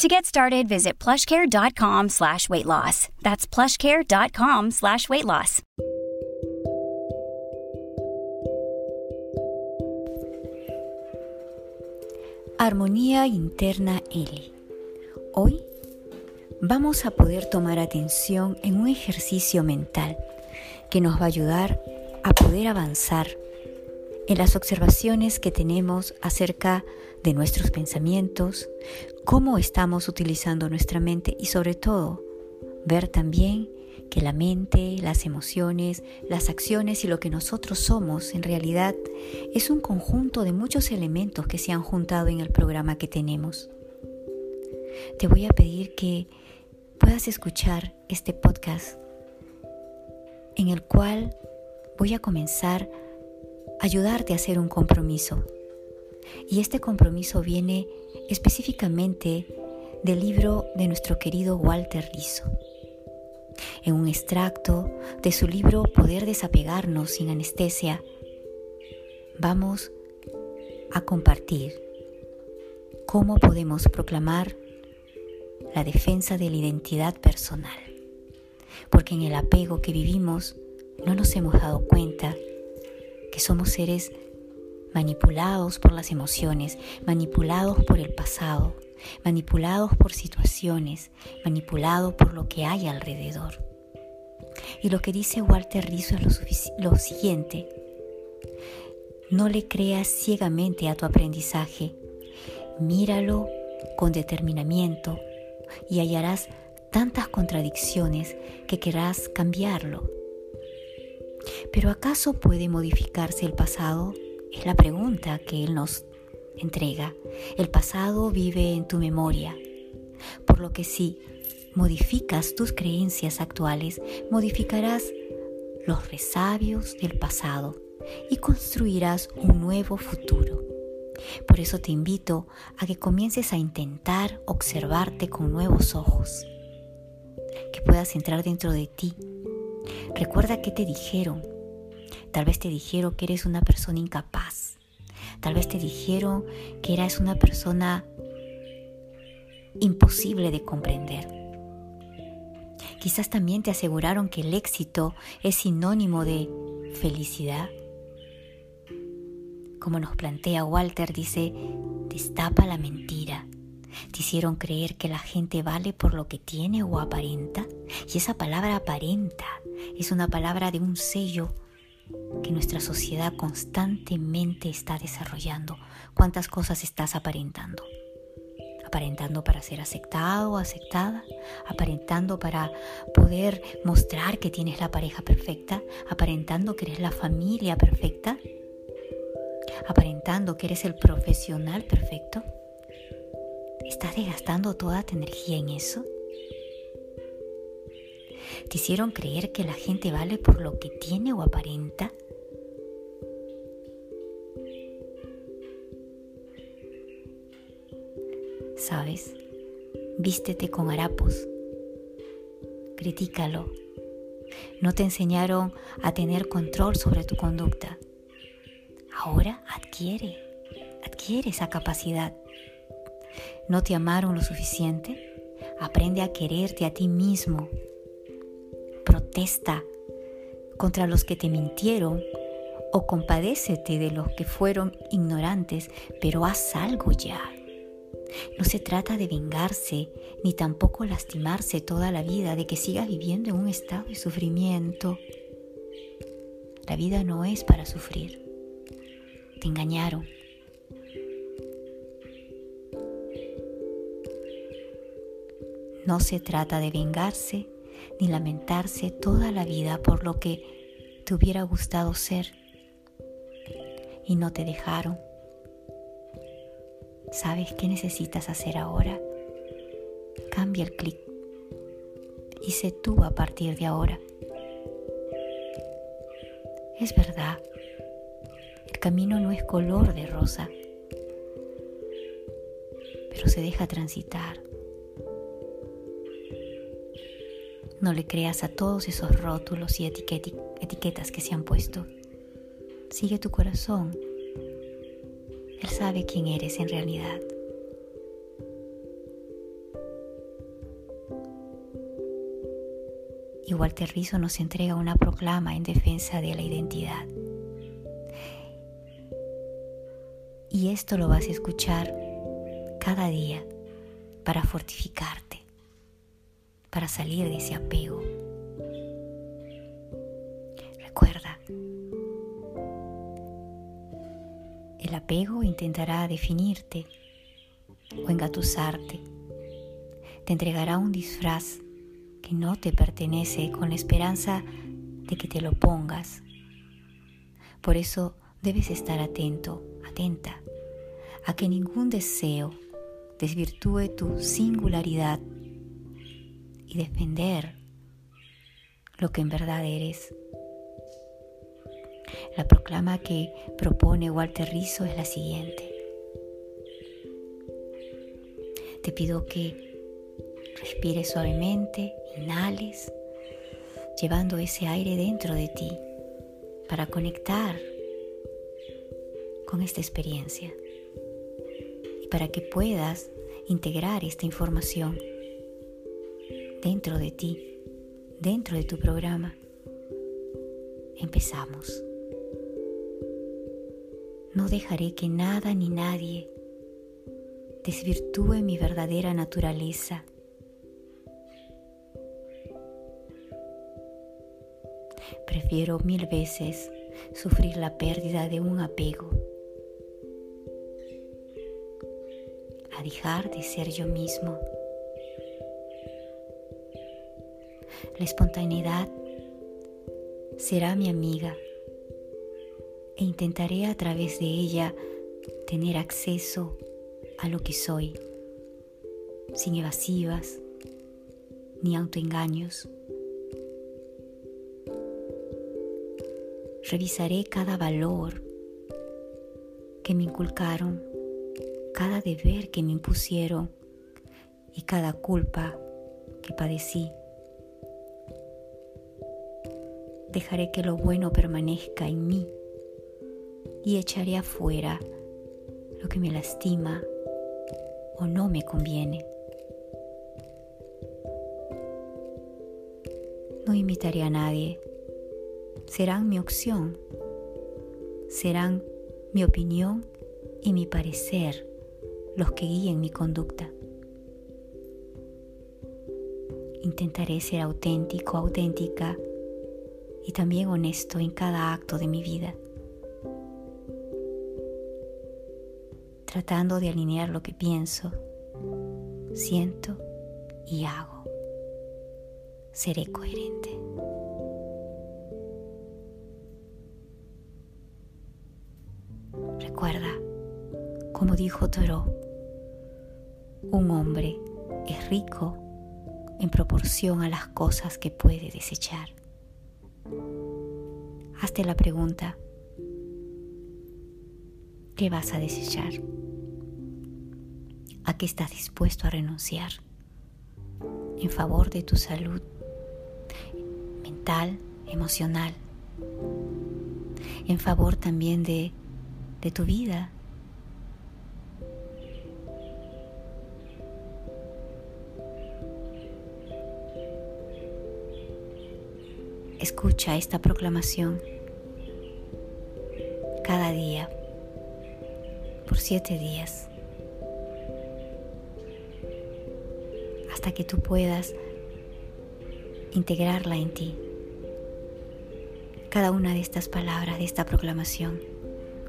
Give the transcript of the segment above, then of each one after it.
To get started, visit plushcare.com slash weight loss. That's plushcare.com slash weight loss. Armonía Interna L. Hoy vamos a poder tomar atención en un ejercicio mental que nos va a ayudar a poder avanzar en las observaciones que tenemos acerca de nuestros pensamientos, cómo estamos utilizando nuestra mente y sobre todo ver también que la mente, las emociones, las acciones y lo que nosotros somos en realidad es un conjunto de muchos elementos que se han juntado en el programa que tenemos. Te voy a pedir que puedas escuchar este podcast en el cual voy a comenzar a ayudarte a hacer un compromiso. Y este compromiso viene específicamente del libro de nuestro querido Walter Rizzo. En un extracto de su libro Poder desapegarnos sin anestesia, vamos a compartir cómo podemos proclamar la defensa de la identidad personal. Porque en el apego que vivimos no nos hemos dado cuenta que somos seres manipulados por las emociones, manipulados por el pasado, manipulados por situaciones, manipulados por lo que hay alrededor. Y lo que dice Walter Rizzo es lo, siguiente, no le creas ciegamente a tu aprendizaje, míralo con determinamiento y hallarás tantas contradicciones que querrás cambiarlo. Pero ¿acaso puede modificarse el pasado? Es la pregunta que Él nos entrega. El pasado vive en tu memoria, por lo que si modificas tus creencias actuales, modificarás los resabios del pasado y construirás un nuevo futuro. Por eso te invito a que comiences a intentar observarte con nuevos ojos, que puedas entrar dentro de ti. Recuerda qué te dijeron, Tal vez te dijeron que eres una persona incapaz. Tal vez te dijeron que eres una persona imposible de comprender. Quizás también te aseguraron que el éxito es sinónimo de felicidad. Como nos plantea Walter, dice, destapa la mentira. Te hicieron creer que la gente vale por lo que tiene o aparenta. Y esa palabra aparenta es una palabra de un sello que nuestra sociedad constantemente está desarrollando. ¿Cuántas cosas estás aparentando? Aparentando para ser aceptado o aceptada, aparentando para poder mostrar que tienes la pareja perfecta, aparentando que eres la familia perfecta, aparentando que eres el profesional perfecto. ¿Estás desgastando toda tu energía en eso? ¿Te hicieron creer que la gente vale por lo que tiene o aparenta? ¿Sabes? Vístete con harapos. Critícalo. No te enseñaron a tener control sobre tu conducta. Ahora adquiere, adquiere esa capacidad. ¿No te amaron lo suficiente? Aprende a quererte a ti mismo protesta contra los que te mintieron o compadécete de los que fueron ignorantes, pero haz algo ya. No se trata de vengarse ni tampoco lastimarse toda la vida de que sigas viviendo en un estado de sufrimiento. La vida no es para sufrir. Te engañaron. No se trata de vengarse ni lamentarse toda la vida por lo que te hubiera gustado ser y no te dejaron. ¿Sabes qué necesitas hacer ahora? Cambia el clic y sé tú a partir de ahora. Es verdad, el camino no es color de rosa, pero se deja transitar. No le creas a todos esos rótulos y etiquetas que se han puesto. Sigue tu corazón. Él sabe quién eres en realidad. y Walter Rizzo nos entrega una proclama en defensa de la identidad. Y esto lo vas a escuchar cada día para fortificarte, para salir de ese apego. Recuerda, el apego intentará definirte o engatusarte, te entregará un disfraz no te pertenece con la esperanza de que te lo pongas. Por eso debes estar atento, atenta, a que ningún deseo desvirtúe tu singularidad y defender lo que en verdad eres. La proclama que propone Walter Rizzo es la siguiente. Te pido que respires suavemente inhales, llevando ese aire dentro de ti para conectar con esta experiencia y para que puedas integrar esta información dentro de ti, dentro de tu programa. Empezamos. No dejaré que nada ni nadie desvirtúe mi verdadera naturaleza Prefiero mil veces sufrir la pérdida de un apego a dejar de ser yo mismo. La espontaneidad será mi amiga e intentaré a través de ella tener acceso a lo que soy, sin evasivas ni autoengaños. Revisaré cada valor que me inculcaron, cada deber que me impusieron y cada culpa que padecí. Dejaré que lo bueno permanezca en mí y echaré afuera lo que me lastima o no me conviene. No imitaré a nadie serán mi opción, serán mi opinión y mi parecer los que guíen mi conducta. Intentaré ser auténtico, auténtica y también honesto en cada acto de mi vida, tratando de alinear lo que pienso, siento y hago. Seré coherente. Recuerda, como dijo Thoreau, un hombre es rico en proporción a las cosas que puede desechar. Hazte la pregunta, ¿qué vas a desechar? ¿A qué estás dispuesto a renunciar en favor de tu salud mental, emocional, en favor también de de tu vida. Escucha esta proclamación cada día por siete días hasta que tú puedas integrarla en ti. Cada una de estas palabras, de esta proclamación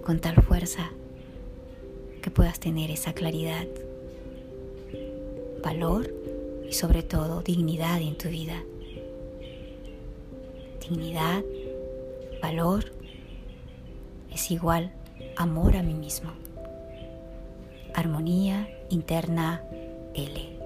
con tal fuerza que puedas tener esa claridad, valor y sobre todo dignidad en tu vida. Dignidad, valor es igual amor a mí mismo. Armonía interna L.